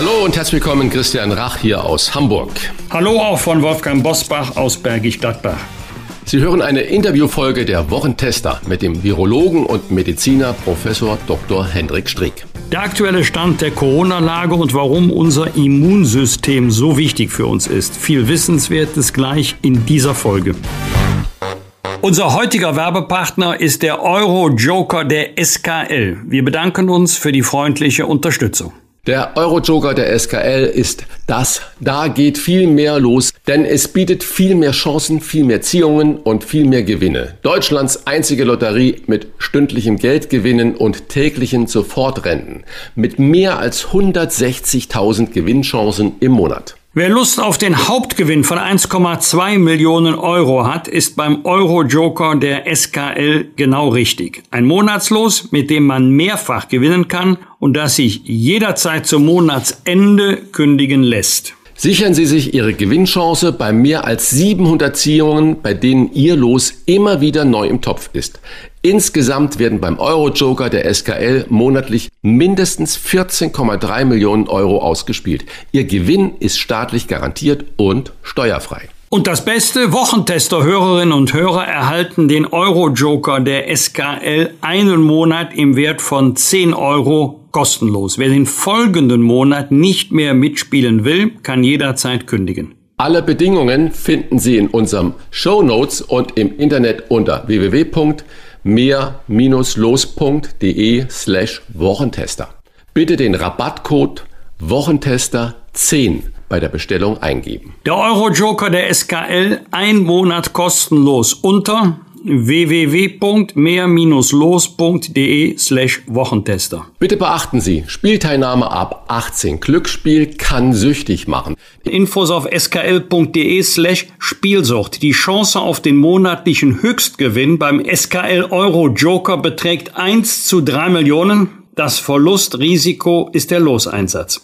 Hallo und herzlich willkommen, Christian Rach hier aus Hamburg. Hallo auch von Wolfgang Bosbach aus Bergisch Gladbach. Sie hören eine Interviewfolge der Wochentester mit dem Virologen und Mediziner Professor Dr. Hendrik Strick. Der aktuelle Stand der Corona-Lage und warum unser Immunsystem so wichtig für uns ist. Viel Wissenswertes gleich in dieser Folge. Unser heutiger Werbepartner ist der Euro-Joker der SKL. Wir bedanken uns für die freundliche Unterstützung. Der Eurojoker der SKL ist das. Da geht viel mehr los, denn es bietet viel mehr Chancen, viel mehr Ziehungen und viel mehr Gewinne. Deutschlands einzige Lotterie mit stündlichem Geldgewinnen und täglichen Sofortrenten. Mit mehr als 160.000 Gewinnchancen im Monat. Wer Lust auf den Hauptgewinn von 1,2 Millionen Euro hat, ist beim Euro-Joker der SKL genau richtig. Ein Monatslos, mit dem man mehrfach gewinnen kann und das sich jederzeit zum Monatsende kündigen lässt. Sichern Sie sich Ihre Gewinnchance bei mehr als 700 Ziehungen, bei denen Ihr Los immer wieder neu im Topf ist. Insgesamt werden beim Euro-Joker der SKL monatlich mindestens 14,3 Millionen Euro ausgespielt. Ihr Gewinn ist staatlich garantiert und steuerfrei. Und das Beste, Wochentester-Hörerinnen und Hörer erhalten den Euro-Joker der SKL einen Monat im Wert von 10 Euro kostenlos. Wer den folgenden Monat nicht mehr mitspielen will, kann jederzeit kündigen. Alle Bedingungen finden Sie in unserem Show Notes und im Internet unter www.mehr-los.de slash Wochentester. Bitte den Rabattcode Wochentester 10 bei der Bestellung eingeben. Der Euro-Joker der SKL ein Monat kostenlos unter www.mehr-los.de slash Wochentester. Bitte beachten Sie, Spielteilnahme ab 18. Glücksspiel kann süchtig machen. Infos auf skl.de slash Spielsucht. Die Chance auf den monatlichen Höchstgewinn beim SKL Euro Joker beträgt 1 zu 3 Millionen. Das Verlustrisiko ist der Loseinsatz.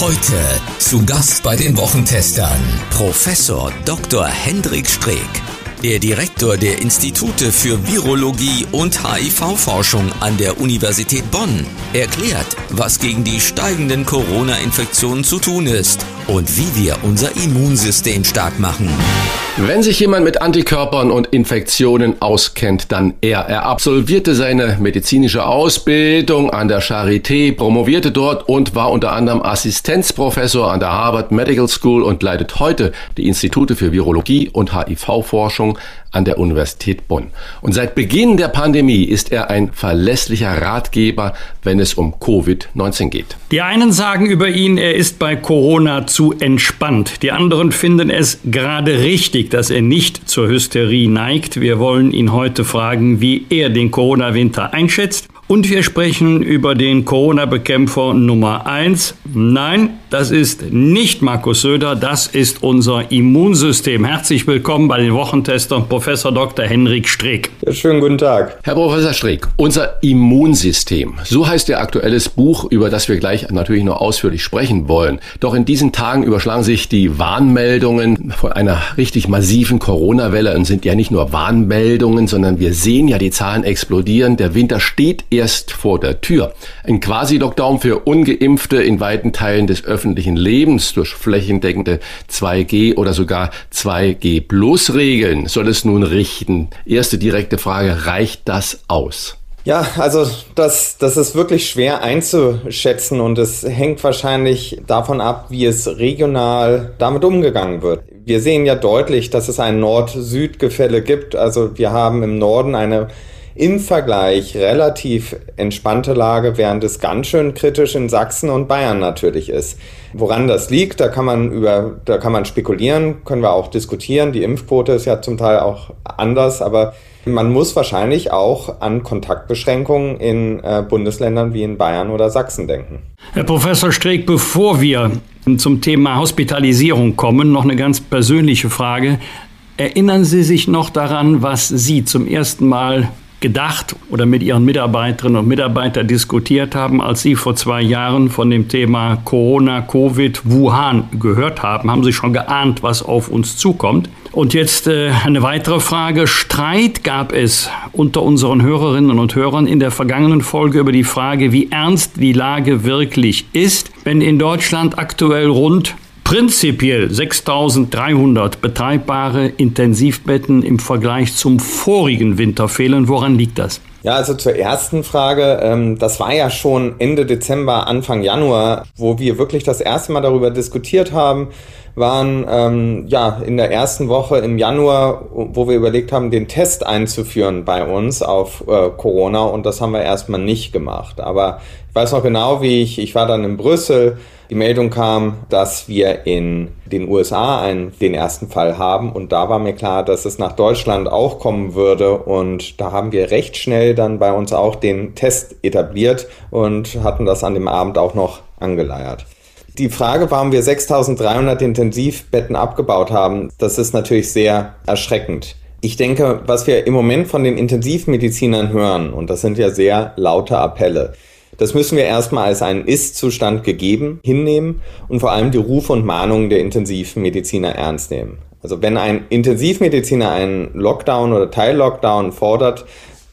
Heute zu Gast bei den Wochentestern Professor Dr. Hendrik Streeck. Der Direktor der Institute für Virologie und HIV-Forschung an der Universität Bonn erklärt, was gegen die steigenden Corona-Infektionen zu tun ist und wie wir unser Immunsystem stark machen. Wenn sich jemand mit Antikörpern und Infektionen auskennt, dann er. Er absolvierte seine medizinische Ausbildung an der Charité, promovierte dort und war unter anderem Assistenzprofessor an der Harvard Medical School und leitet heute die Institute für Virologie und HIV-Forschung an der Universität Bonn. Und seit Beginn der Pandemie ist er ein verlässlicher Ratgeber, wenn es um Covid-19 geht. Die einen sagen über ihn, er ist bei Corona zu entspannt. Die anderen finden es gerade richtig, dass er nicht zur Hysterie neigt. Wir wollen ihn heute fragen, wie er den Corona-Winter einschätzt und wir sprechen über den Corona-Bekämpfer Nummer eins. Nein, das ist nicht Markus Söder, das ist unser Immunsystem. Herzlich willkommen bei den Wochentestern Professor Dr. Henrik Streeck. Ja, schönen guten Tag. Herr Professor Streeck, unser Immunsystem, so heißt Ihr aktuelles Buch, über das wir gleich natürlich noch ausführlich sprechen wollen. Doch in diesen Tagen überschlagen sich die Warnmeldungen von einer richtig massiven Corona-Welle und sind ja nicht nur Warnmeldungen, sondern wir sehen ja die Zahlen explodieren. Der Winter steht erst vor der Tür. Ein Quasi-Lockdown für ungeimpfte in weiten Teilen des öffentlichen Lebens durch flächendeckende 2G oder sogar 2G Plus Regeln soll es nun richten. Erste direkte Frage, reicht das aus? Ja, also das, das ist wirklich schwer einzuschätzen und es hängt wahrscheinlich davon ab, wie es regional damit umgegangen wird. Wir sehen ja deutlich, dass es ein Nord-Süd-Gefälle gibt. Also wir haben im Norden eine im Vergleich relativ entspannte Lage, während es ganz schön kritisch in Sachsen und Bayern natürlich ist. Woran das liegt, da kann man über, da kann man spekulieren, können wir auch diskutieren. Die Impfquote ist ja zum Teil auch anders, aber man muss wahrscheinlich auch an Kontaktbeschränkungen in äh, Bundesländern wie in Bayern oder Sachsen denken. Herr Professor Streeck, bevor wir zum Thema Hospitalisierung kommen, noch eine ganz persönliche Frage. Erinnern Sie sich noch daran, was Sie zum ersten Mal gedacht oder mit Ihren Mitarbeiterinnen und Mitarbeitern diskutiert haben, als Sie vor zwei Jahren von dem Thema Corona, Covid, Wuhan gehört haben? Haben Sie schon geahnt, was auf uns zukommt? Und jetzt äh, eine weitere Frage. Streit gab es unter unseren Hörerinnen und Hörern in der vergangenen Folge über die Frage, wie ernst die Lage wirklich ist, wenn in Deutschland aktuell rund prinzipiell 6300 betreibbare Intensivbetten im Vergleich zum vorigen Winter fehlen. Woran liegt das? Ja, also zur ersten Frage. Ähm, das war ja schon Ende Dezember, Anfang Januar, wo wir wirklich das erste Mal darüber diskutiert haben, waren ähm, ja in der ersten Woche im Januar, wo wir überlegt haben, den Test einzuführen bei uns auf äh, Corona und das haben wir erstmal nicht gemacht. Aber ich weiß noch genau, wie ich, ich war dann in Brüssel, die Meldung kam, dass wir in den USA einen, den ersten Fall haben und da war mir klar, dass es nach Deutschland auch kommen würde und da haben wir recht schnell dann bei uns auch den Test etabliert und hatten das an dem Abend auch noch angeleiert. Die Frage, warum wir 6300 Intensivbetten abgebaut haben, das ist natürlich sehr erschreckend. Ich denke, was wir im Moment von den Intensivmedizinern hören, und das sind ja sehr laute Appelle, das müssen wir erstmal als einen Ist-Zustand gegeben hinnehmen und vor allem die Rufe und Mahnungen der Intensivmediziner ernst nehmen. Also wenn ein Intensivmediziner einen Lockdown oder Teil-Lockdown fordert,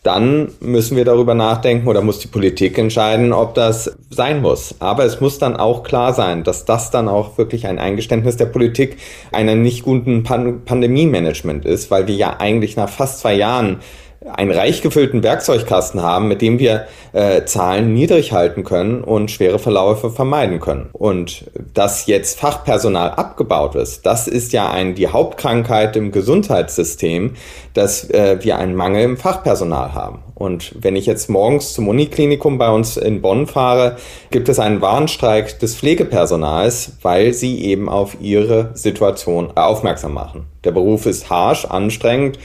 dann müssen wir darüber nachdenken oder muss die Politik entscheiden, ob das sein muss. Aber es muss dann auch klar sein, dass das dann auch wirklich ein Eingeständnis der Politik einer nicht guten Pan Pandemie-Management ist, weil wir ja eigentlich nach fast zwei Jahren einen reich gefüllten Werkzeugkasten haben, mit dem wir äh, Zahlen niedrig halten können und schwere Verläufe vermeiden können. Und dass jetzt Fachpersonal abgebaut ist, das ist ja ein, die Hauptkrankheit im Gesundheitssystem, dass äh, wir einen Mangel im Fachpersonal haben. Und wenn ich jetzt morgens zum Uniklinikum bei uns in Bonn fahre, gibt es einen Warnstreik des Pflegepersonals, weil sie eben auf ihre Situation aufmerksam machen. Der Beruf ist harsch, anstrengend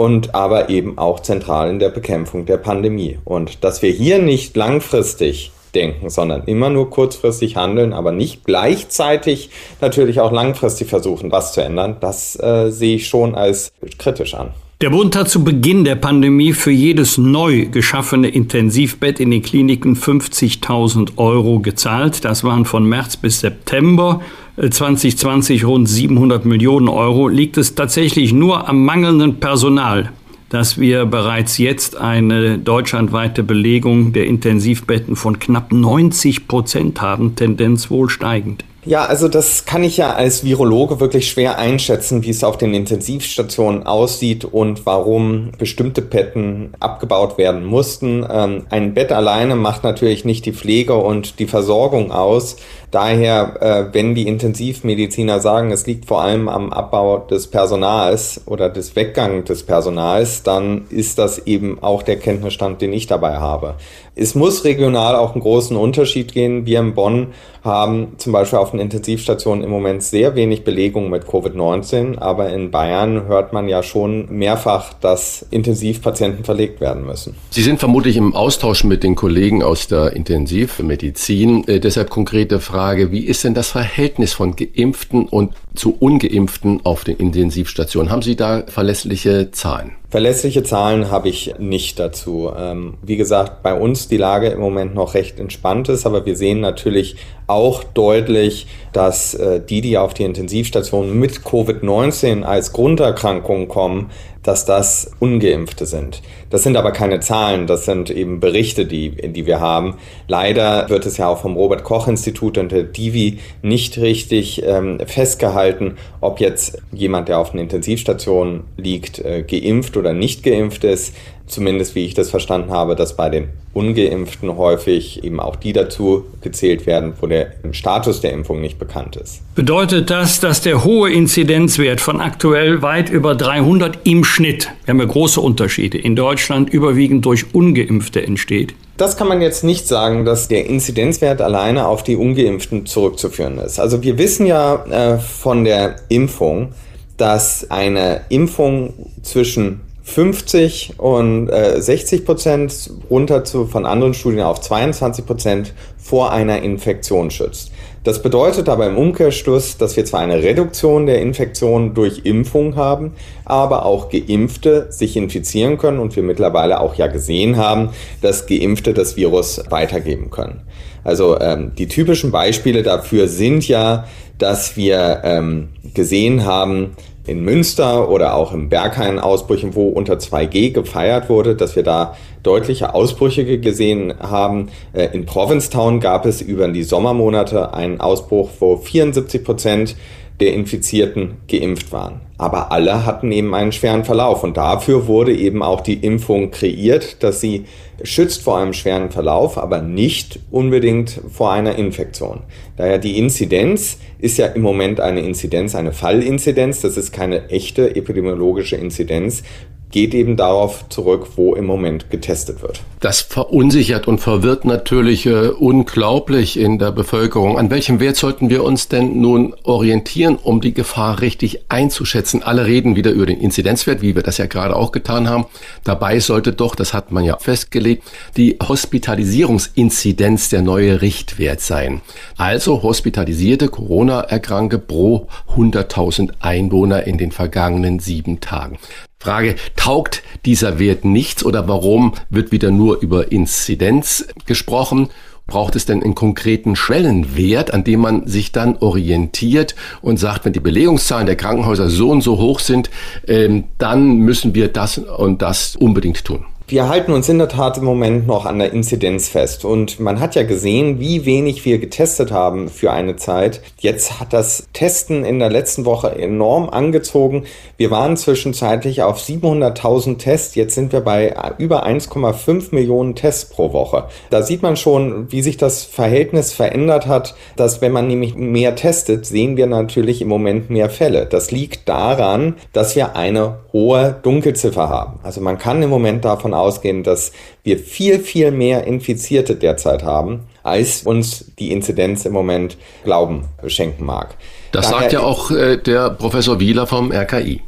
und aber eben auch zentral in der Bekämpfung der Pandemie. Und dass wir hier nicht langfristig denken, sondern immer nur kurzfristig handeln, aber nicht gleichzeitig natürlich auch langfristig versuchen, was zu ändern, das äh, sehe ich schon als kritisch an. Der Bund hat zu Beginn der Pandemie für jedes neu geschaffene Intensivbett in den Kliniken 50.000 Euro gezahlt. Das waren von März bis September 2020 rund 700 Millionen Euro. Liegt es tatsächlich nur am mangelnden Personal, dass wir bereits jetzt eine deutschlandweite Belegung der Intensivbetten von knapp 90 Prozent haben, Tendenz wohl steigend? Ja, also das kann ich ja als Virologe wirklich schwer einschätzen, wie es auf den Intensivstationen aussieht und warum bestimmte Betten abgebaut werden mussten. Ähm, ein Bett alleine macht natürlich nicht die Pflege und die Versorgung aus. Daher, äh, wenn die Intensivmediziner sagen, es liegt vor allem am Abbau des Personals oder des Weggang des Personals, dann ist das eben auch der Kenntnisstand, den ich dabei habe. Es muss regional auch einen großen Unterschied gehen. Wir in Bonn haben zum Beispiel auf den Intensivstationen im Moment sehr wenig Belegung mit Covid-19, aber in Bayern hört man ja schon mehrfach, dass Intensivpatienten verlegt werden müssen. Sie sind vermutlich im Austausch mit den Kollegen aus der Intensivmedizin. Äh, deshalb konkrete Frage. Frage, wie ist denn das Verhältnis von Geimpften und zu Ungeimpften auf den Intensivstationen? Haben Sie da verlässliche Zahlen? Verlässliche Zahlen habe ich nicht dazu. Ähm, wie gesagt, bei uns die Lage im Moment noch recht entspannt ist, aber wir sehen natürlich auch deutlich, dass äh, die, die auf die Intensivstationen mit Covid-19 als Grunderkrankung kommen, dass das ungeimpfte sind. Das sind aber keine Zahlen, das sind eben Berichte, die, die wir haben. Leider wird es ja auch vom Robert Koch Institut und der Divi nicht richtig ähm, festgehalten, ob jetzt jemand, der auf einer Intensivstation liegt, äh, geimpft oder nicht geimpft ist zumindest wie ich das verstanden habe, dass bei den ungeimpften häufig eben auch die dazu gezählt werden, wo der Status der Impfung nicht bekannt ist. Bedeutet das, dass der hohe Inzidenzwert von aktuell weit über 300 im Schnitt, wir haben ja große Unterschiede, in Deutschland überwiegend durch ungeimpfte entsteht? Das kann man jetzt nicht sagen, dass der Inzidenzwert alleine auf die ungeimpften zurückzuführen ist. Also wir wissen ja äh, von der Impfung, dass eine Impfung zwischen 50 und äh, 60 Prozent runter zu, von anderen Studien auf 22 Prozent vor einer Infektion schützt. Das bedeutet aber im Umkehrschluss, dass wir zwar eine Reduktion der Infektion durch Impfung haben, aber auch Geimpfte sich infizieren können und wir mittlerweile auch ja gesehen haben, dass Geimpfte das Virus weitergeben können. Also ähm, die typischen Beispiele dafür sind ja, dass wir ähm, gesehen haben, in Münster oder auch im Berghain-Ausbrüchen, wo unter 2G gefeiert wurde, dass wir da deutliche Ausbrüche gesehen haben. Äh, in Provincetown gab es über die Sommermonate einen Ausbruch, wo 74 Prozent der Infizierten geimpft waren. Aber alle hatten eben einen schweren Verlauf und dafür wurde eben auch die Impfung kreiert, dass sie schützt vor einem schweren Verlauf, aber nicht unbedingt vor einer Infektion. Daher die Inzidenz ist ja im Moment eine Inzidenz, eine Fallinzidenz, das ist keine echte epidemiologische Inzidenz geht eben darauf zurück, wo im Moment getestet wird. Das verunsichert und verwirrt natürlich äh, unglaublich in der Bevölkerung. An welchem Wert sollten wir uns denn nun orientieren, um die Gefahr richtig einzuschätzen? Alle reden wieder über den Inzidenzwert, wie wir das ja gerade auch getan haben. Dabei sollte doch, das hat man ja festgelegt, die Hospitalisierungsinzidenz der neue Richtwert sein. Also hospitalisierte Corona-Erkranke pro 100.000 Einwohner in den vergangenen sieben Tagen. Frage, taugt dieser Wert nichts oder warum wird wieder nur über Inzidenz gesprochen? Braucht es denn einen konkreten Schwellenwert, an dem man sich dann orientiert und sagt, wenn die Belegungszahlen der Krankenhäuser so und so hoch sind, ähm, dann müssen wir das und das unbedingt tun? Wir halten uns in der Tat im Moment noch an der Inzidenz fest. Und man hat ja gesehen, wie wenig wir getestet haben für eine Zeit. Jetzt hat das Testen in der letzten Woche enorm angezogen. Wir waren zwischenzeitlich auf 700.000 Tests. Jetzt sind wir bei über 1,5 Millionen Tests pro Woche. Da sieht man schon, wie sich das Verhältnis verändert hat, dass wenn man nämlich mehr testet, sehen wir natürlich im Moment mehr Fälle. Das liegt daran, dass wir eine hohe Dunkelziffer haben. Also man kann im Moment davon ausgehen, dass wir viel, viel mehr Infizierte derzeit haben, als uns die Inzidenz im Moment Glauben schenken mag. Das Daher sagt ja auch äh, der Professor Wieler vom RKI.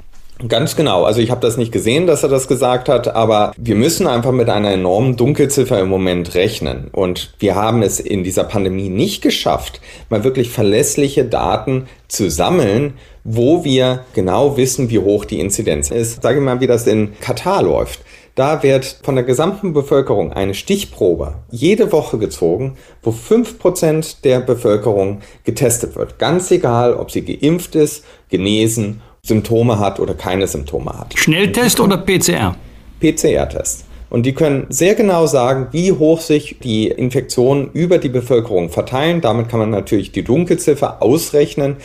Ganz genau. Also ich habe das nicht gesehen, dass er das gesagt hat, aber wir müssen einfach mit einer enormen Dunkelziffer im Moment rechnen. Und wir haben es in dieser Pandemie nicht geschafft, mal wirklich verlässliche Daten zu sammeln, wo wir genau wissen, wie hoch die Inzidenz ist. Sage mal, wie das in Katar läuft. Da wird von der gesamten Bevölkerung eine Stichprobe jede Woche gezogen, wo fünf Prozent der Bevölkerung getestet wird. Ganz egal, ob sie geimpft ist, genesen, Symptome hat oder keine Symptome hat. Schnelltest oder PCR? PCR-Test. Und die können sehr genau sagen, wie hoch sich die Infektionen über die Bevölkerung verteilen. Damit kann man natürlich die Dunkelziffer ausrechnen.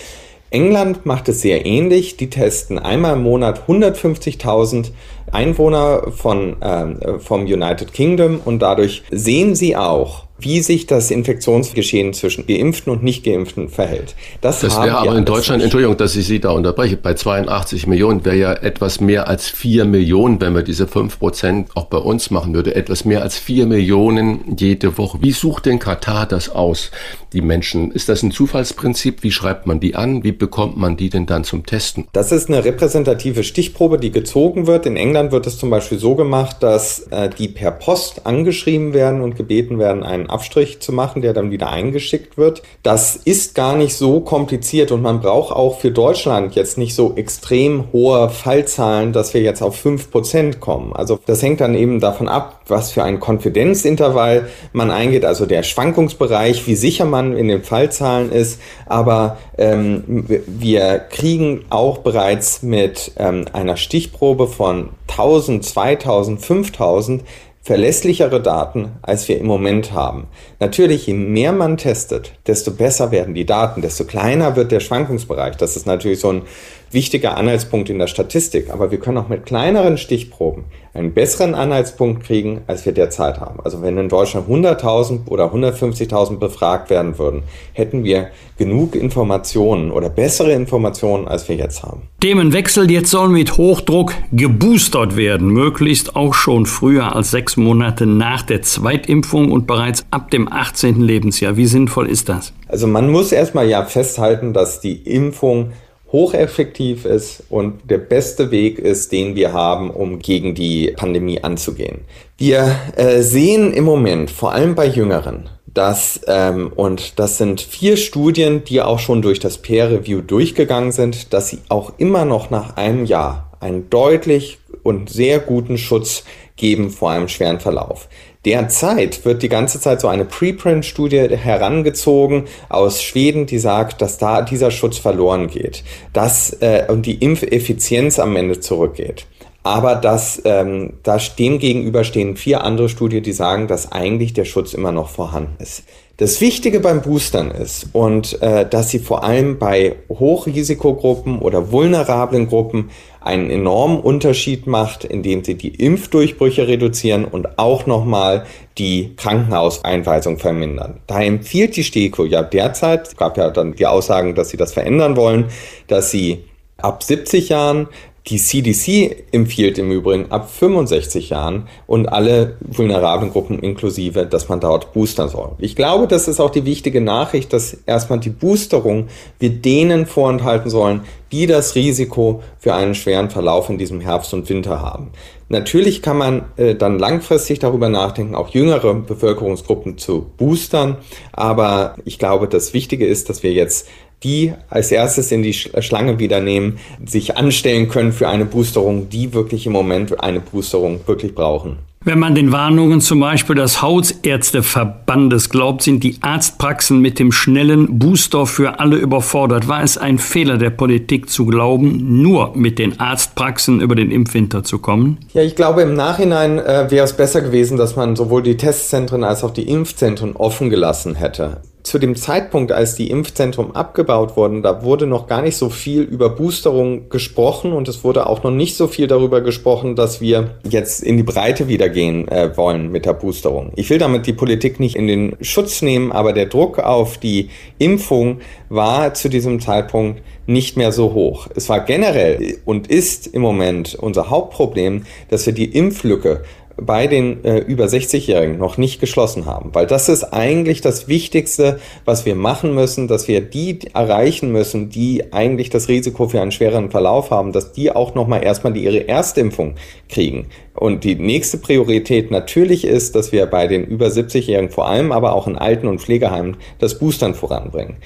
England macht es sehr ähnlich. Die testen einmal im Monat 150.000 Einwohner von, äh, vom United Kingdom und dadurch sehen sie auch, wie sich das Infektionsgeschehen zwischen Geimpften und Nicht-Geimpften verhält. Das, das wäre aber in Deutschland, nicht. Entschuldigung, dass ich Sie da unterbreche, bei 82 Millionen wäre ja etwas mehr als 4 Millionen, wenn wir diese 5 Prozent auch bei uns machen würde, etwas mehr als 4 Millionen jede Woche. Wie sucht denn Katar das aus, die Menschen? Ist das ein Zufallsprinzip? Wie schreibt man die an? Wie bekommt man die denn dann zum Testen? Das ist eine repräsentative Stichprobe, die gezogen wird. In England wird es zum Beispiel so gemacht, dass äh, die per Post angeschrieben werden und gebeten werden, einen Abstrich zu machen, der dann wieder eingeschickt wird. Das ist gar nicht so kompliziert und man braucht auch für Deutschland jetzt nicht so extrem hohe Fallzahlen, dass wir jetzt auf 5% kommen. Also das hängt dann eben davon ab, was für ein Konfidenzintervall man eingeht, also der Schwankungsbereich, wie sicher man in den Fallzahlen ist. Aber ähm, wir kriegen auch bereits mit ähm, einer Stichprobe von 1000, 2000, 5000 verlässlichere Daten, als wir im Moment haben. Natürlich, je mehr man testet, desto besser werden die Daten, desto kleiner wird der Schwankungsbereich. Das ist natürlich so ein wichtiger Anhaltspunkt in der Statistik. Aber wir können auch mit kleineren Stichproben einen besseren Anhaltspunkt kriegen, als wir derzeit haben. Also wenn in Deutschland 100.000 oder 150.000 befragt werden würden, hätten wir genug Informationen oder bessere Informationen, als wir jetzt haben. Themenwechsel, jetzt soll mit Hochdruck geboostert werden, möglichst auch schon früher als sechs Monate nach der Zweitimpfung und bereits ab dem 18. Lebensjahr. Wie sinnvoll ist das? Also man muss erstmal ja festhalten, dass die Impfung hocheffektiv ist und der beste Weg ist, den wir haben, um gegen die Pandemie anzugehen. Wir äh, sehen im Moment, vor allem bei Jüngeren, dass, ähm, und das sind vier Studien, die auch schon durch das Peer Review durchgegangen sind, dass sie auch immer noch nach einem Jahr einen deutlich und sehr guten Schutz geben vor einem schweren Verlauf. Derzeit wird die ganze Zeit so eine Preprint-Studie herangezogen aus Schweden, die sagt, dass da dieser Schutz verloren geht, dass äh, und die Impfeffizienz am Ende zurückgeht. Aber dass ähm, da dem gegenüber stehen vier andere Studien, die sagen, dass eigentlich der Schutz immer noch vorhanden ist. Das Wichtige beim Boostern ist und äh, dass sie vor allem bei Hochrisikogruppen oder vulnerablen Gruppen einen enormen Unterschied macht, indem sie die Impfdurchbrüche reduzieren und auch nochmal die Krankenhauseinweisung vermindern. Da empfiehlt die STIKO ja derzeit, gab ja dann die Aussagen, dass sie das verändern wollen, dass sie ab 70 Jahren die CDC empfiehlt im Übrigen ab 65 Jahren und alle vulnerablen Gruppen inklusive, dass man dort boostern soll. Ich glaube, das ist auch die wichtige Nachricht, dass erstmal die Boosterung wir denen vorenthalten sollen, die das Risiko für einen schweren Verlauf in diesem Herbst und Winter haben. Natürlich kann man äh, dann langfristig darüber nachdenken, auch jüngere Bevölkerungsgruppen zu boostern, aber ich glaube, das Wichtige ist, dass wir jetzt die als erstes in die Schlange wieder nehmen, sich anstellen können für eine Boosterung, die wirklich im Moment eine Boosterung wirklich brauchen. Wenn man den Warnungen zum Beispiel des Hausärzteverbandes glaubt, sind die Arztpraxen mit dem schnellen Booster für alle überfordert. War es ein Fehler der Politik zu glauben, nur mit den Arztpraxen über den Impfwinter zu kommen? Ja, ich glaube, im Nachhinein äh, wäre es besser gewesen, dass man sowohl die Testzentren als auch die Impfzentren offen gelassen hätte zu dem Zeitpunkt, als die Impfzentren abgebaut wurden, da wurde noch gar nicht so viel über Boosterung gesprochen und es wurde auch noch nicht so viel darüber gesprochen, dass wir jetzt in die Breite wieder gehen äh, wollen mit der Boosterung. Ich will damit die Politik nicht in den Schutz nehmen, aber der Druck auf die Impfung war zu diesem Zeitpunkt nicht mehr so hoch. Es war generell und ist im Moment unser Hauptproblem, dass wir die Impflücke bei den äh, über 60-Jährigen noch nicht geschlossen haben. Weil das ist eigentlich das Wichtigste, was wir machen müssen, dass wir die erreichen müssen, die eigentlich das Risiko für einen schweren Verlauf haben, dass die auch nochmal erstmal die, ihre Erstimpfung kriegen. Und die nächste Priorität natürlich ist, dass wir bei den über 70-Jährigen vor allem, aber auch in Alten- und Pflegeheimen das Boostern voranbringen.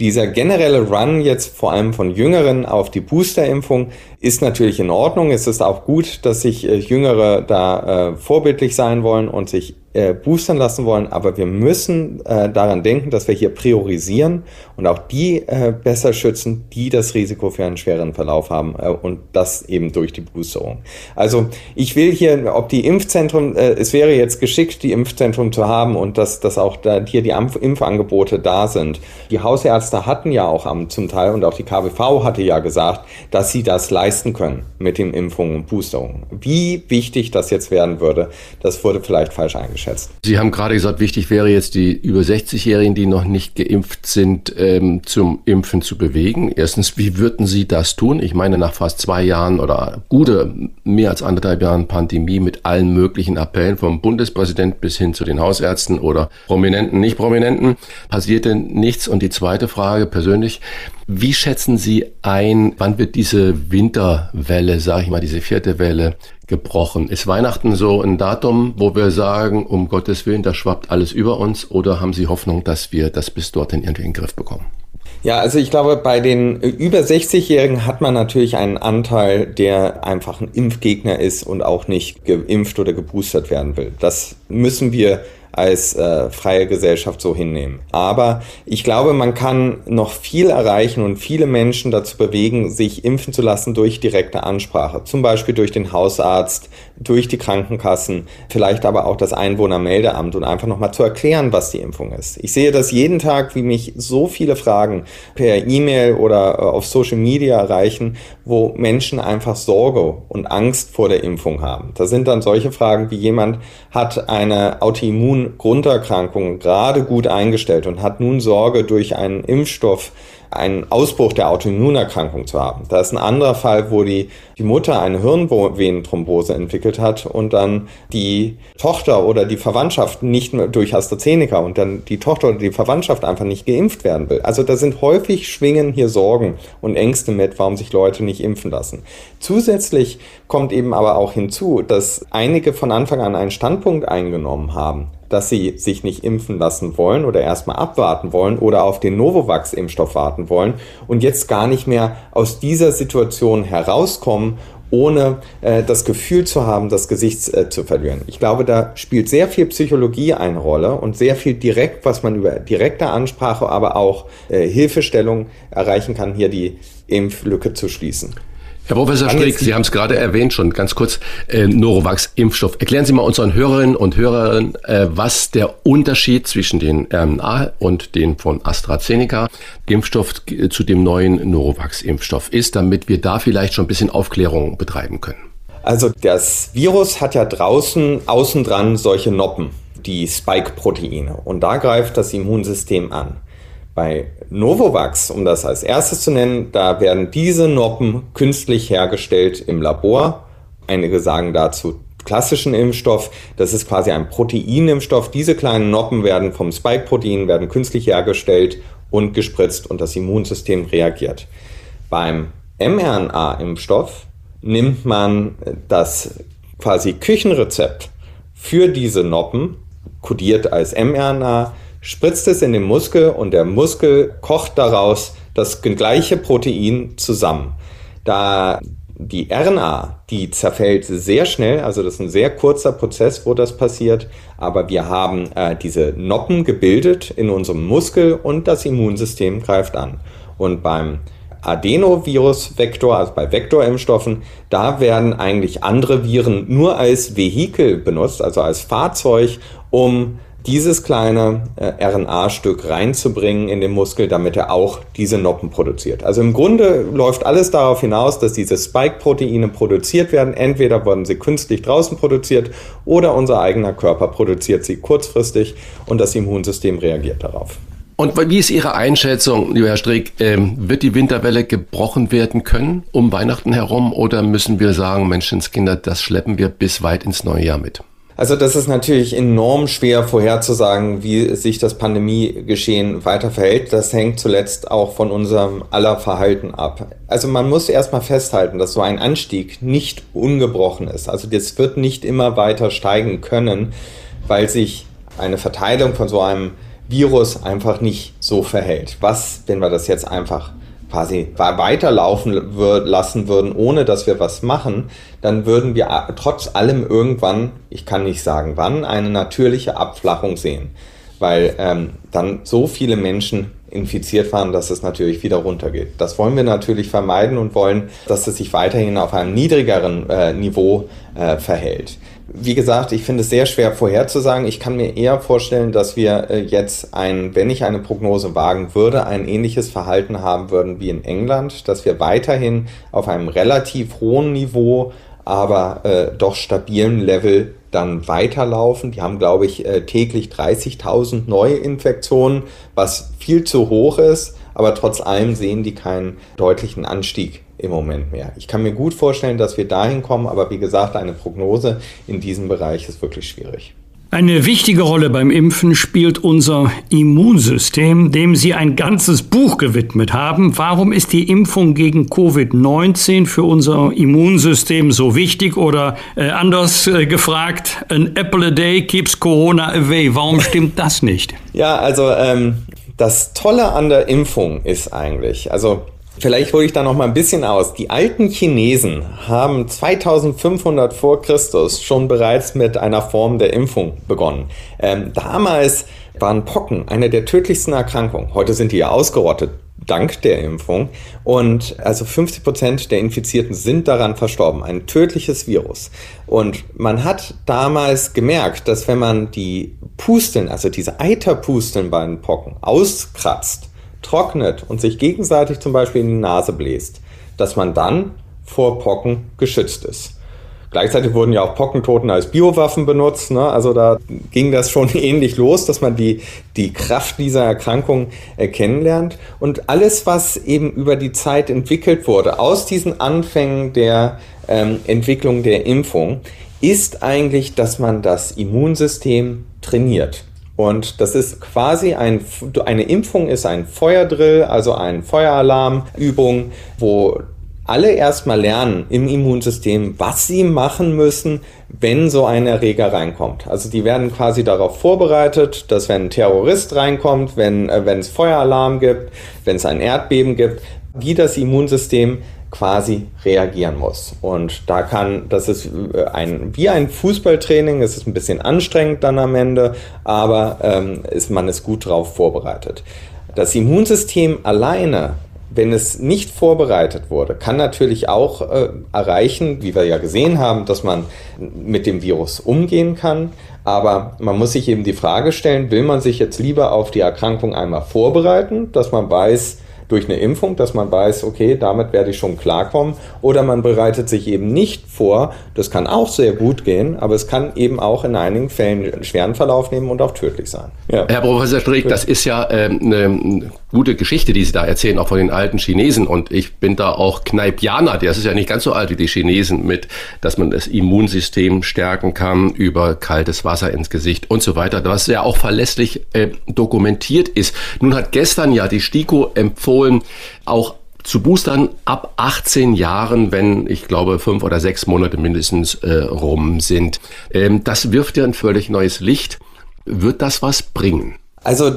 Dieser generelle Run jetzt vor allem von Jüngeren auf die Boosterimpfung ist natürlich in Ordnung. Es ist auch gut, dass sich äh, Jüngere da äh, vorbildlich sein wollen und sich äh, boostern lassen wollen, aber wir müssen äh, daran denken, dass wir hier priorisieren und auch die äh, besser schützen, die das Risiko für einen schweren Verlauf haben äh, und das eben durch die Boosterung. Also ich will hier, ob die Impfzentren, äh, es wäre jetzt geschickt, die Impfzentren zu haben und dass, dass auch da hier die Impfangebote da sind. Die Hausärzte hatten ja auch am, zum Teil und auch die KBV hatte ja gesagt, dass sie das leisten können mit den Impfungen und Boosterungen. Wie wichtig das jetzt werden würde, das wurde vielleicht falsch eingeschätzt einschätzt. Sie haben gerade gesagt, wichtig wäre jetzt die über 60-Jährigen, die noch nicht geimpft sind, ähm, zum Impfen zu bewegen. Erstens, wie würden Sie das tun? Ich meine, nach fast zwei Jahren oder gute mehr als anderthalb Jahren Pandemie mit allen möglichen Appellen vom Bundespräsident bis hin zu den Hausärzten oder Prominenten, nicht Prominenten, passiert denn nichts? Und die zweite Frage persönlich, wie schätzen Sie ein, wann wird diese Winterwelle, sage ich mal, diese vierte Welle gebrochen? Ist Weihnachten so ein Datum, wo wir sagen, um Gottes Willen, da schwappt alles über uns? Oder haben Sie Hoffnung, dass wir das bis dorthin irgendwie in den Griff bekommen? Ja, also ich glaube, bei den über 60-Jährigen hat man natürlich einen Anteil, der einfach ein Impfgegner ist und auch nicht geimpft oder geboostert werden will. Das müssen wir als äh, freie Gesellschaft so hinnehmen. Aber ich glaube, man kann noch viel erreichen und viele Menschen dazu bewegen, sich impfen zu lassen durch direkte Ansprache. Zum Beispiel durch den Hausarzt, durch die Krankenkassen, vielleicht aber auch das Einwohnermeldeamt und einfach nochmal zu erklären, was die Impfung ist. Ich sehe das jeden Tag, wie mich so viele Fragen per E-Mail oder äh, auf Social Media erreichen, wo Menschen einfach Sorge und Angst vor der Impfung haben. Da sind dann solche Fragen wie jemand hat eine Autoimmun Grunderkrankungen gerade gut eingestellt und hat nun Sorge durch einen Impfstoff einen Ausbruch der Autoimmunerkrankung zu haben. Da ist ein anderer Fall, wo die, die Mutter eine Hirnvenenthrombose entwickelt hat und dann die Tochter oder die Verwandtschaft nicht mehr durch AstraZeneca und dann die Tochter oder die Verwandtschaft einfach nicht geimpft werden will. Also da sind häufig schwingen hier Sorgen und Ängste mit, warum sich Leute nicht impfen lassen. Zusätzlich kommt eben aber auch hinzu, dass einige von Anfang an einen Standpunkt eingenommen haben dass sie sich nicht impfen lassen wollen oder erstmal abwarten wollen oder auf den Novavax-Impfstoff warten wollen und jetzt gar nicht mehr aus dieser Situation herauskommen ohne äh, das Gefühl zu haben, das Gesicht äh, zu verlieren. Ich glaube, da spielt sehr viel Psychologie eine Rolle und sehr viel direkt, was man über direkte Ansprache, aber auch äh, Hilfestellung erreichen kann, hier die Impflücke zu schließen. Herr Professor Strick, Sie haben es gerade erwähnt schon, ganz kurz, äh, Norovax-Impfstoff. Erklären Sie mal unseren Hörerinnen und Hörern, äh, was der Unterschied zwischen den RNA und den von AstraZeneca Impfstoff äh, zu dem neuen Norovax-Impfstoff ist, damit wir da vielleicht schon ein bisschen Aufklärung betreiben können. Also das Virus hat ja draußen, außen dran solche Noppen, die Spike-Proteine. Und da greift das Immunsystem an. Bei Novovax, um das als erstes zu nennen, da werden diese Noppen künstlich hergestellt im Labor. Einige sagen dazu klassischen Impfstoff. Das ist quasi ein Proteinimpfstoff. Diese kleinen Noppen werden vom Spike-Protein, werden künstlich hergestellt und gespritzt und das Immunsystem reagiert. Beim mRNA-Impfstoff nimmt man das quasi Küchenrezept für diese Noppen, kodiert als mRNA, spritzt es in den Muskel und der Muskel kocht daraus das gleiche Protein zusammen. Da die RNA, die zerfällt sehr schnell, also das ist ein sehr kurzer Prozess, wo das passiert, aber wir haben äh, diese Noppen gebildet in unserem Muskel und das Immunsystem greift an. Und beim Adenovirus-Vektor, also bei Vektorimpfstoffen, da werden eigentlich andere Viren nur als Vehikel benutzt, also als Fahrzeug, um dieses kleine äh, RNA-Stück reinzubringen in den Muskel, damit er auch diese Noppen produziert. Also im Grunde läuft alles darauf hinaus, dass diese Spike-Proteine produziert werden. Entweder wurden sie künstlich draußen produziert oder unser eigener Körper produziert sie kurzfristig und das Immunsystem reagiert darauf. Und wie ist Ihre Einschätzung, lieber Herr Strick, ähm, wird die Winterwelle gebrochen werden können um Weihnachten herum oder müssen wir sagen, Menschenskinder, das schleppen wir bis weit ins neue Jahr mit? Also das ist natürlich enorm schwer vorherzusagen, wie sich das Pandemiegeschehen weiter verhält. Das hängt zuletzt auch von unserem aller Verhalten ab. Also man muss erstmal festhalten, dass so ein Anstieg nicht ungebrochen ist. Also das wird nicht immer weiter steigen können, weil sich eine Verteilung von so einem Virus einfach nicht so verhält. Was, wenn wir das jetzt einfach quasi weiterlaufen lassen würden, ohne dass wir was machen, dann würden wir trotz allem irgendwann, ich kann nicht sagen wann, eine natürliche Abflachung sehen. Weil ähm, dann so viele Menschen infiziert waren, dass es natürlich wieder runtergeht. Das wollen wir natürlich vermeiden und wollen, dass es sich weiterhin auf einem niedrigeren äh, Niveau äh, verhält wie gesagt, ich finde es sehr schwer vorherzusagen. Ich kann mir eher vorstellen, dass wir äh, jetzt ein, wenn ich eine Prognose wagen würde, ein ähnliches Verhalten haben würden wie in England, dass wir weiterhin auf einem relativ hohen Niveau, aber äh, doch stabilen Level dann weiterlaufen. Die haben, glaube ich, äh, täglich 30.000 neue Infektionen, was viel zu hoch ist, aber trotz allem sehen die keinen deutlichen Anstieg im Moment mehr. Ich kann mir gut vorstellen, dass wir dahin kommen, aber wie gesagt, eine Prognose in diesem Bereich ist wirklich schwierig. Eine wichtige Rolle beim Impfen spielt unser Immunsystem, dem Sie ein ganzes Buch gewidmet haben. Warum ist die Impfung gegen Covid-19 für unser Immunsystem so wichtig? Oder äh, anders äh, gefragt, an apple a day keeps Corona away. Warum stimmt das nicht? Ja, also ähm, das Tolle an der Impfung ist eigentlich, also Vielleicht hole ich da noch mal ein bisschen aus. Die alten Chinesen haben 2500 vor Christus schon bereits mit einer Form der Impfung begonnen. Ähm, damals waren Pocken eine der tödlichsten Erkrankungen. Heute sind die ja ausgerottet dank der Impfung. Und also 50 Prozent der Infizierten sind daran verstorben. Ein tödliches Virus. Und man hat damals gemerkt, dass wenn man die Pusteln, also diese Eiterpusteln bei den Pocken auskratzt, trocknet und sich gegenseitig zum Beispiel in die Nase bläst, dass man dann vor Pocken geschützt ist. Gleichzeitig wurden ja auch Pockentoten als Biowaffen benutzt. Ne? Also da ging das schon ähnlich los, dass man die, die Kraft dieser Erkrankung äh, kennenlernt. Und alles, was eben über die Zeit entwickelt wurde, aus diesen Anfängen der ähm, Entwicklung der Impfung, ist eigentlich, dass man das Immunsystem trainiert. Und das ist quasi ein, eine Impfung ist ein Feuerdrill, also eine Feueralarmübung, wo alle erstmal lernen im Immunsystem, was sie machen müssen, wenn so ein Erreger reinkommt. Also die werden quasi darauf vorbereitet, dass wenn ein Terrorist reinkommt, wenn, äh, wenn es Feueralarm gibt, wenn es ein Erdbeben gibt, wie das Immunsystem quasi reagieren muss. Und da kann, das ist äh, ein, wie ein Fußballtraining, es ist ein bisschen anstrengend dann am Ende, aber ähm, ist, man ist gut darauf vorbereitet. Das Immunsystem alleine, wenn es nicht vorbereitet wurde, kann natürlich auch äh, erreichen, wie wir ja gesehen haben, dass man mit dem Virus umgehen kann. Aber man muss sich eben die Frage stellen, will man sich jetzt lieber auf die Erkrankung einmal vorbereiten, dass man weiß, durch eine Impfung, dass man weiß, okay, damit werde ich schon klarkommen. Oder man bereitet sich eben nicht vor. Das kann auch sehr gut gehen, aber es kann eben auch in einigen Fällen einen schweren Verlauf nehmen und auch tödlich sein. Ja. Herr Professor Strick, das ist ja ähm, eine gute Geschichte, die Sie da erzählen, auch von den alten Chinesen. Und ich bin da auch Kneipianer, der ist ja nicht ganz so alt wie die Chinesen mit, dass man das Immunsystem stärken kann über kaltes Wasser ins Gesicht und so weiter, was ja auch verlässlich äh, dokumentiert ist. Nun hat gestern ja die STIKO empfohlen, auch zu boostern ab 18 Jahren, wenn ich glaube fünf oder sechs Monate mindestens äh, rum sind. Ähm, das wirft ja ein völlig neues Licht. Wird das was bringen? Also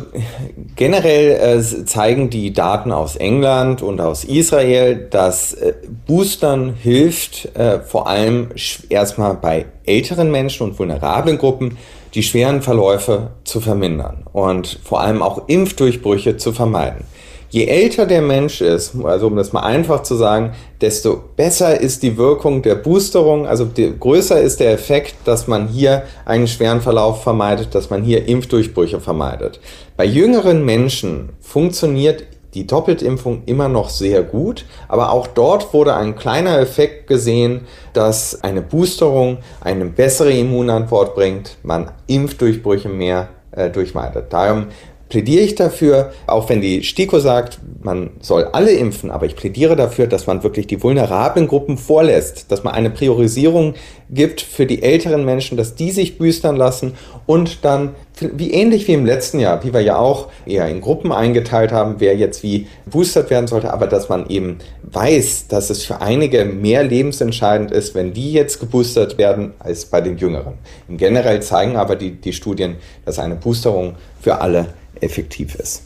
generell äh, zeigen die Daten aus England und aus Israel, dass äh, Boostern hilft, äh, vor allem erstmal bei älteren Menschen und vulnerablen Gruppen, die schweren Verläufe zu vermindern und vor allem auch Impfdurchbrüche zu vermeiden. Je älter der Mensch ist, also um das mal einfach zu sagen, desto besser ist die Wirkung der Boosterung, also größer ist der Effekt, dass man hier einen schweren Verlauf vermeidet, dass man hier Impfdurchbrüche vermeidet. Bei jüngeren Menschen funktioniert die Doppeltimpfung immer noch sehr gut, aber auch dort wurde ein kleiner Effekt gesehen, dass eine Boosterung eine bessere Immunantwort bringt, man Impfdurchbrüche mehr äh, durchmeidet. Darum plädiere ich dafür, auch wenn die STIKO sagt, man soll alle impfen, aber ich plädiere dafür, dass man wirklich die vulnerablen Gruppen vorlässt, dass man eine Priorisierung gibt für die älteren Menschen, dass die sich boostern lassen und dann, wie ähnlich wie im letzten Jahr, wie wir ja auch eher in Gruppen eingeteilt haben, wer jetzt wie boostert werden sollte, aber dass man eben weiß, dass es für einige mehr lebensentscheidend ist, wenn die jetzt geboostert werden, als bei den Jüngeren. Im Generell zeigen aber die, die Studien, dass eine Boosterung für alle effektiv ist.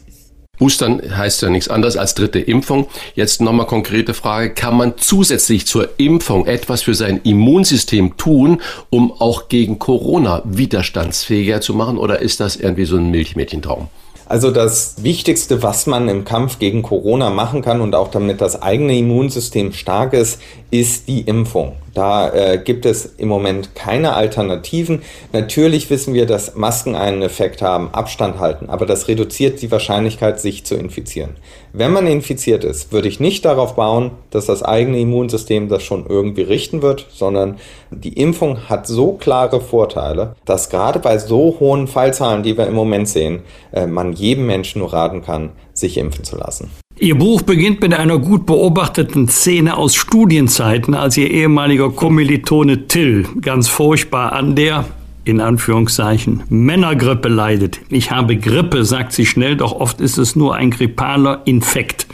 Boostern heißt ja nichts anderes als dritte Impfung. Jetzt nochmal konkrete Frage. Kann man zusätzlich zur Impfung etwas für sein Immunsystem tun, um auch gegen Corona widerstandsfähiger zu machen? Oder ist das irgendwie so ein Milchmädchentraum? Also das Wichtigste, was man im Kampf gegen Corona machen kann und auch damit das eigene Immunsystem stark ist, ist die Impfung. Da äh, gibt es im Moment keine Alternativen. Natürlich wissen wir, dass Masken einen Effekt haben, Abstand halten, aber das reduziert die Wahrscheinlichkeit, sich zu infizieren. Wenn man infiziert ist, würde ich nicht darauf bauen, dass das eigene Immunsystem das schon irgendwie richten wird, sondern die Impfung hat so klare Vorteile, dass gerade bei so hohen Fallzahlen, die wir im Moment sehen, äh, man jedem Menschen nur raten kann, sich impfen zu lassen. Ihr Buch beginnt mit einer gut beobachteten Szene aus Studienzeiten, als Ihr ehemaliger Kommilitone Till ganz furchtbar an der, in Anführungszeichen, Männergrippe leidet. Ich habe Grippe, sagt sie schnell, doch oft ist es nur ein grippaler Infekt.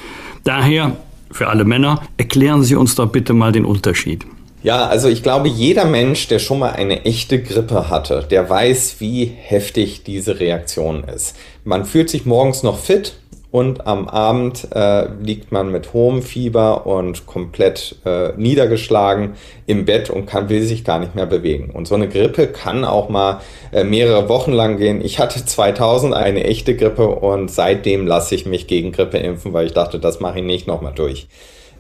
Daher, für alle Männer, erklären Sie uns doch bitte mal den Unterschied. Ja, also ich glaube, jeder Mensch, der schon mal eine echte Grippe hatte, der weiß, wie heftig diese Reaktion ist. Man fühlt sich morgens noch fit, und am Abend äh, liegt man mit hohem Fieber und komplett äh, niedergeschlagen im Bett und kann, will sich gar nicht mehr bewegen. Und so eine Grippe kann auch mal äh, mehrere Wochen lang gehen. Ich hatte 2000 eine echte Grippe und seitdem lasse ich mich gegen Grippe impfen, weil ich dachte, das mache ich nicht nochmal durch.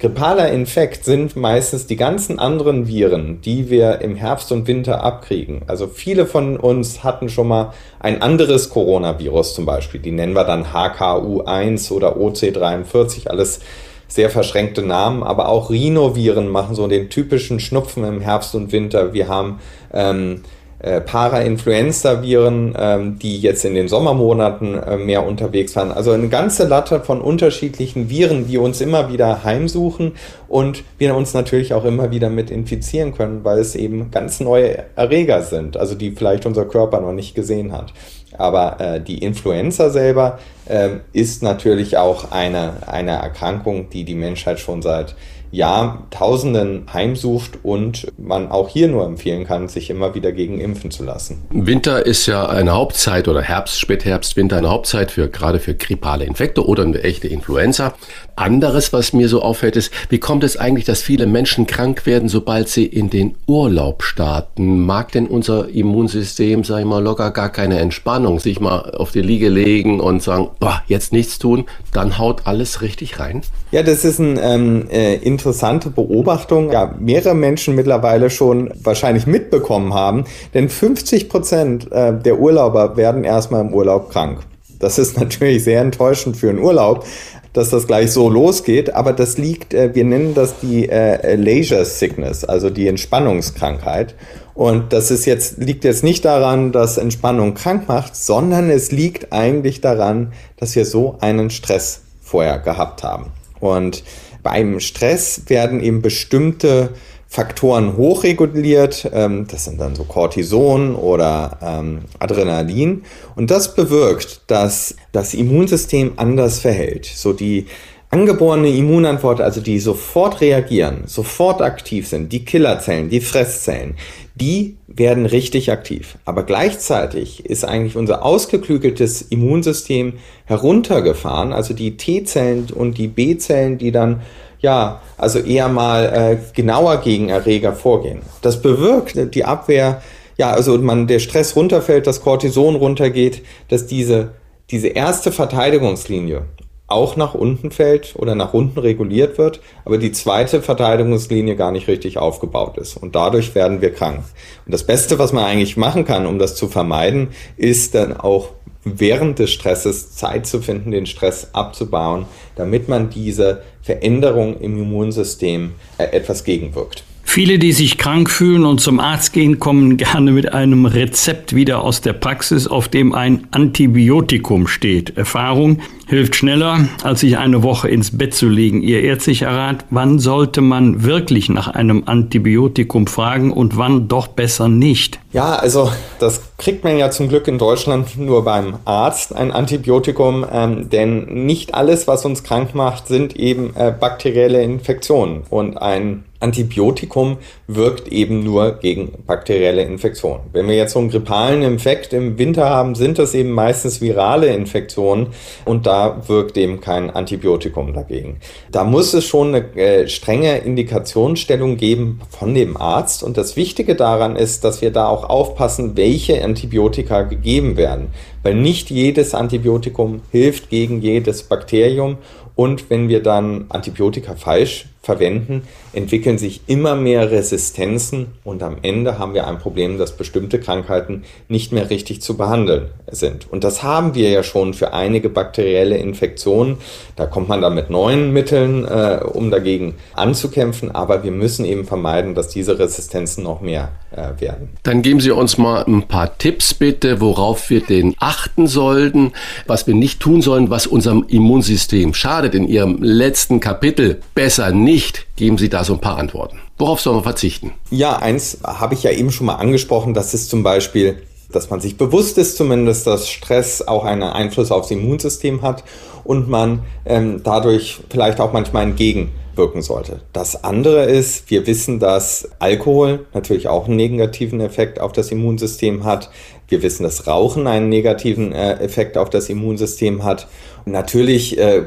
Grippaler Infekt sind meistens die ganzen anderen Viren, die wir im Herbst und Winter abkriegen. Also viele von uns hatten schon mal ein anderes Coronavirus zum Beispiel. Die nennen wir dann HKU1 oder OC43, alles sehr verschränkte Namen, aber auch Rhinoviren machen so den typischen Schnupfen im Herbst und Winter. Wir haben ähm, äh, Para-Influenza-Viren, ähm, die jetzt in den Sommermonaten äh, mehr unterwegs waren. Also eine ganze Latte von unterschiedlichen Viren, die uns immer wieder heimsuchen und wir uns natürlich auch immer wieder mit infizieren können, weil es eben ganz neue Erreger sind, also die vielleicht unser Körper noch nicht gesehen hat. Aber äh, die Influenza selber äh, ist natürlich auch eine, eine Erkrankung, die die Menschheit schon seit Jahrtausenden heimsucht und man auch hier nur empfehlen kann, sich immer wieder gegen impfen zu lassen. Winter ist ja eine Hauptzeit oder Herbst, Spätherbst, Winter eine Hauptzeit für gerade für grippale Infekte oder eine echte Influenza. Anderes, was mir so auffällt, ist, wie kommt es eigentlich, dass viele Menschen krank werden, sobald sie in den Urlaub starten? Mag denn unser Immunsystem, sag ich mal, locker gar keine Entspannung, sich mal auf die Liege legen und sagen, boah, jetzt nichts tun, dann haut alles richtig rein? Ja, das ist ein ähm, äh, interessante Beobachtung, ja, mehrere Menschen mittlerweile schon wahrscheinlich mitbekommen haben, denn 50 Prozent äh, der Urlauber werden erstmal im Urlaub krank. Das ist natürlich sehr enttäuschend für einen Urlaub, dass das gleich so losgeht, aber das liegt, äh, wir nennen das die äh, Leisure Sickness, also die Entspannungskrankheit. Und das ist jetzt, liegt jetzt nicht daran, dass Entspannung krank macht, sondern es liegt eigentlich daran, dass wir so einen Stress vorher gehabt haben. Und beim Stress werden eben bestimmte Faktoren hochreguliert. Ähm, das sind dann so Cortison oder ähm, Adrenalin. Und das bewirkt, dass das Immunsystem anders verhält. So die angeborene Immunantwort, also die sofort reagieren, sofort aktiv sind, die Killerzellen, die Fresszellen, die werden richtig aktiv. Aber gleichzeitig ist eigentlich unser ausgeklügeltes Immunsystem heruntergefahren, also die T-Zellen und die B-Zellen, die dann ja, also eher mal äh, genauer gegen Erreger vorgehen. Das bewirkt die Abwehr, ja, also man der Stress runterfällt, das Cortison runtergeht, dass diese diese erste Verteidigungslinie auch nach unten fällt oder nach unten reguliert wird, aber die zweite Verteidigungslinie gar nicht richtig aufgebaut ist. Und dadurch werden wir krank. Und das Beste, was man eigentlich machen kann, um das zu vermeiden, ist dann auch während des Stresses Zeit zu finden, den Stress abzubauen, damit man diese Veränderung im Immunsystem äh, etwas gegenwirkt. Viele, die sich krank fühlen und zum Arzt gehen, kommen gerne mit einem Rezept wieder aus der Praxis, auf dem ein Antibiotikum steht. Erfahrung hilft schneller, als sich eine Woche ins Bett zu legen. Ihr ärztlicher Rat, wann sollte man wirklich nach einem Antibiotikum fragen und wann doch besser nicht? Ja, also das kriegt man ja zum Glück in Deutschland nur beim Arzt, ein Antibiotikum, ähm, denn nicht alles, was uns krank macht, sind eben äh, bakterielle Infektionen. Und ein Antibiotikum wirkt eben nur gegen bakterielle Infektionen. Wenn wir jetzt so einen grippalen Infekt im Winter haben, sind das eben meistens virale Infektionen und da wirkt eben kein Antibiotikum dagegen. Da muss es schon eine äh, strenge Indikationsstellung geben von dem Arzt. Und das Wichtige daran ist, dass wir da auch aufpassen, welche Antibiotika gegeben werden, weil nicht jedes Antibiotikum hilft gegen jedes Bakterium. Und wenn wir dann Antibiotika falsch verwenden, entwickeln sich immer mehr Resistenzen und am Ende haben wir ein Problem, dass bestimmte Krankheiten nicht mehr richtig zu behandeln sind. Und das haben wir ja schon für einige bakterielle Infektionen. Da kommt man dann mit neuen Mitteln, äh, um dagegen anzukämpfen, aber wir müssen eben vermeiden, dass diese Resistenzen noch mehr äh, werden. Dann geben Sie uns mal ein paar Tipps bitte, worauf wir denn achten sollten, was wir nicht tun sollen, was unserem Immunsystem schadet. In Ihrem letzten Kapitel besser nicht nicht, geben Sie da so ein paar Antworten. Worauf soll man verzichten? Ja, eins habe ich ja eben schon mal angesprochen, das ist zum Beispiel, dass man sich bewusst ist zumindest, dass Stress auch einen Einfluss aufs Immunsystem hat und man ähm, dadurch vielleicht auch manchmal entgegenwirken sollte. Das andere ist, wir wissen, dass Alkohol natürlich auch einen negativen Effekt auf das Immunsystem hat. Wir wissen, dass Rauchen einen negativen äh, Effekt auf das Immunsystem hat. Natürlich äh,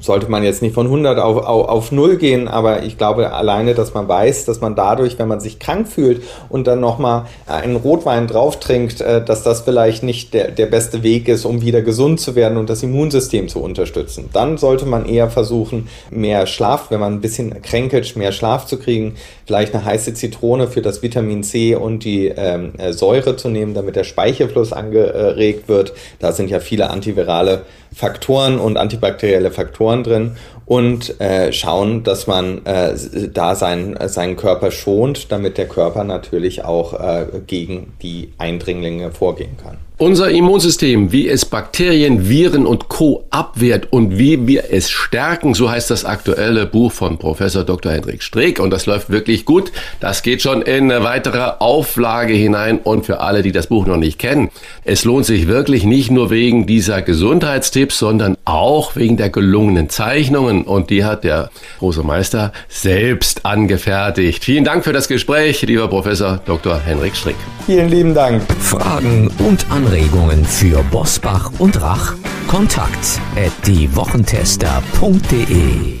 sollte man jetzt nicht von 100 auf, auf, auf 0 gehen, aber ich glaube alleine, dass man weiß, dass man dadurch, wenn man sich krank fühlt und dann nochmal einen Rotwein drauf trinkt, äh, dass das vielleicht nicht der, der beste Weg ist, um wieder gesund zu werden und das Immunsystem zu zu unterstützen. Dann sollte man eher versuchen, mehr Schlaf, wenn man ein bisschen kränkelt, mehr Schlaf zu kriegen, vielleicht eine heiße Zitrone für das Vitamin C und die ähm, äh, Säure zu nehmen, damit der Speichelfluss angeregt wird. Da sind ja viele antivirale Faktoren und antibakterielle Faktoren drin und äh, schauen, dass man äh, da sein, seinen Körper schont, damit der Körper natürlich auch äh, gegen die Eindringlinge vorgehen kann. Unser Immunsystem, wie es Bakterien, Viren und Co. abwehrt und wie wir es stärken, so heißt das aktuelle Buch von Professor Dr. Hendrik Streeck und das läuft wirklich gut. Das geht schon in eine weitere Auflage hinein und für alle, die das Buch noch nicht kennen, es lohnt sich wirklich nicht nur wegen dieser Gesundheitstipps, sondern auch wegen der gelungenen Zeichnungen und die hat der große Meister selbst angefertigt. Vielen Dank für das Gespräch, lieber Professor Dr. Hendrik Streeck. Vielen lieben Dank. Fragen und Anregungen Anregungen für Bosbach und Rach? Kontakt at diewochentester.de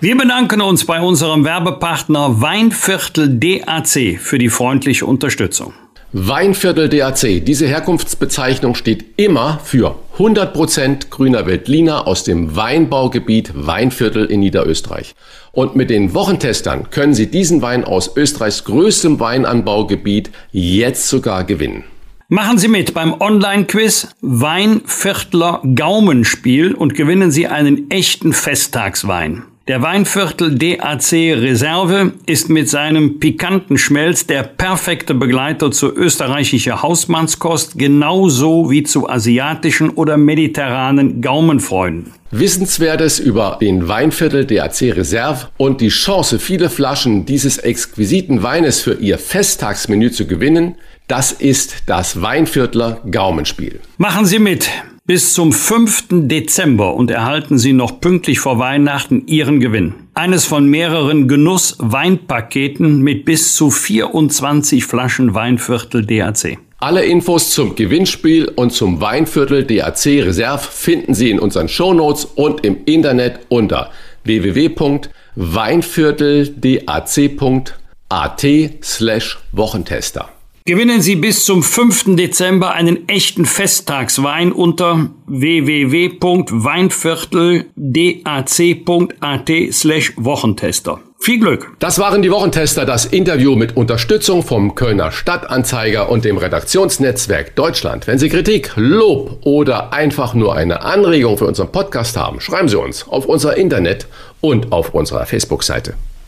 wir bedanken uns bei unserem Werbepartner Weinviertel DAC für die freundliche Unterstützung. Weinviertel DAC. Diese Herkunftsbezeichnung steht immer für 100% grüner Veltliner aus dem Weinbaugebiet Weinviertel in Niederösterreich. Und mit den Wochentestern können Sie diesen Wein aus Österreichs größtem Weinanbaugebiet jetzt sogar gewinnen. Machen Sie mit beim Online-Quiz Weinviertler Gaumenspiel und gewinnen Sie einen echten Festtagswein. Der Weinviertel DAC Reserve ist mit seinem pikanten Schmelz der perfekte Begleiter zu österreichischer Hausmannskost, genauso wie zu asiatischen oder mediterranen Gaumenfreunden. Wissenswertes über den Weinviertel DAC Reserve und die Chance, viele Flaschen dieses exquisiten Weines für Ihr Festtagsmenü zu gewinnen, das ist das Weinviertler Gaumenspiel. Machen Sie mit bis zum 5. Dezember und erhalten Sie noch pünktlich vor Weihnachten Ihren Gewinn. Eines von mehreren Genuss-Weinpaketen mit bis zu 24 Flaschen Weinviertel DAC. Alle Infos zum Gewinnspiel und zum Weinviertel DAC Reserve finden Sie in unseren Shownotes und im Internet unter www.weinvierteldac.at slash Wochentester. Gewinnen Sie bis zum 5. Dezember einen echten Festtagswein unter www.weinvierteldac.at slash Wochentester. Viel Glück! Das waren die Wochentester, das Interview mit Unterstützung vom Kölner Stadtanzeiger und dem Redaktionsnetzwerk Deutschland. Wenn Sie Kritik, Lob oder einfach nur eine Anregung für unseren Podcast haben, schreiben Sie uns auf unser Internet und auf unserer Facebook-Seite.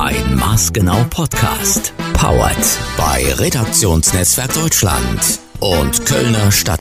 Ein Maßgenau Podcast. Powered bei Redaktionsnetzwerk Deutschland und Kölner Stadt.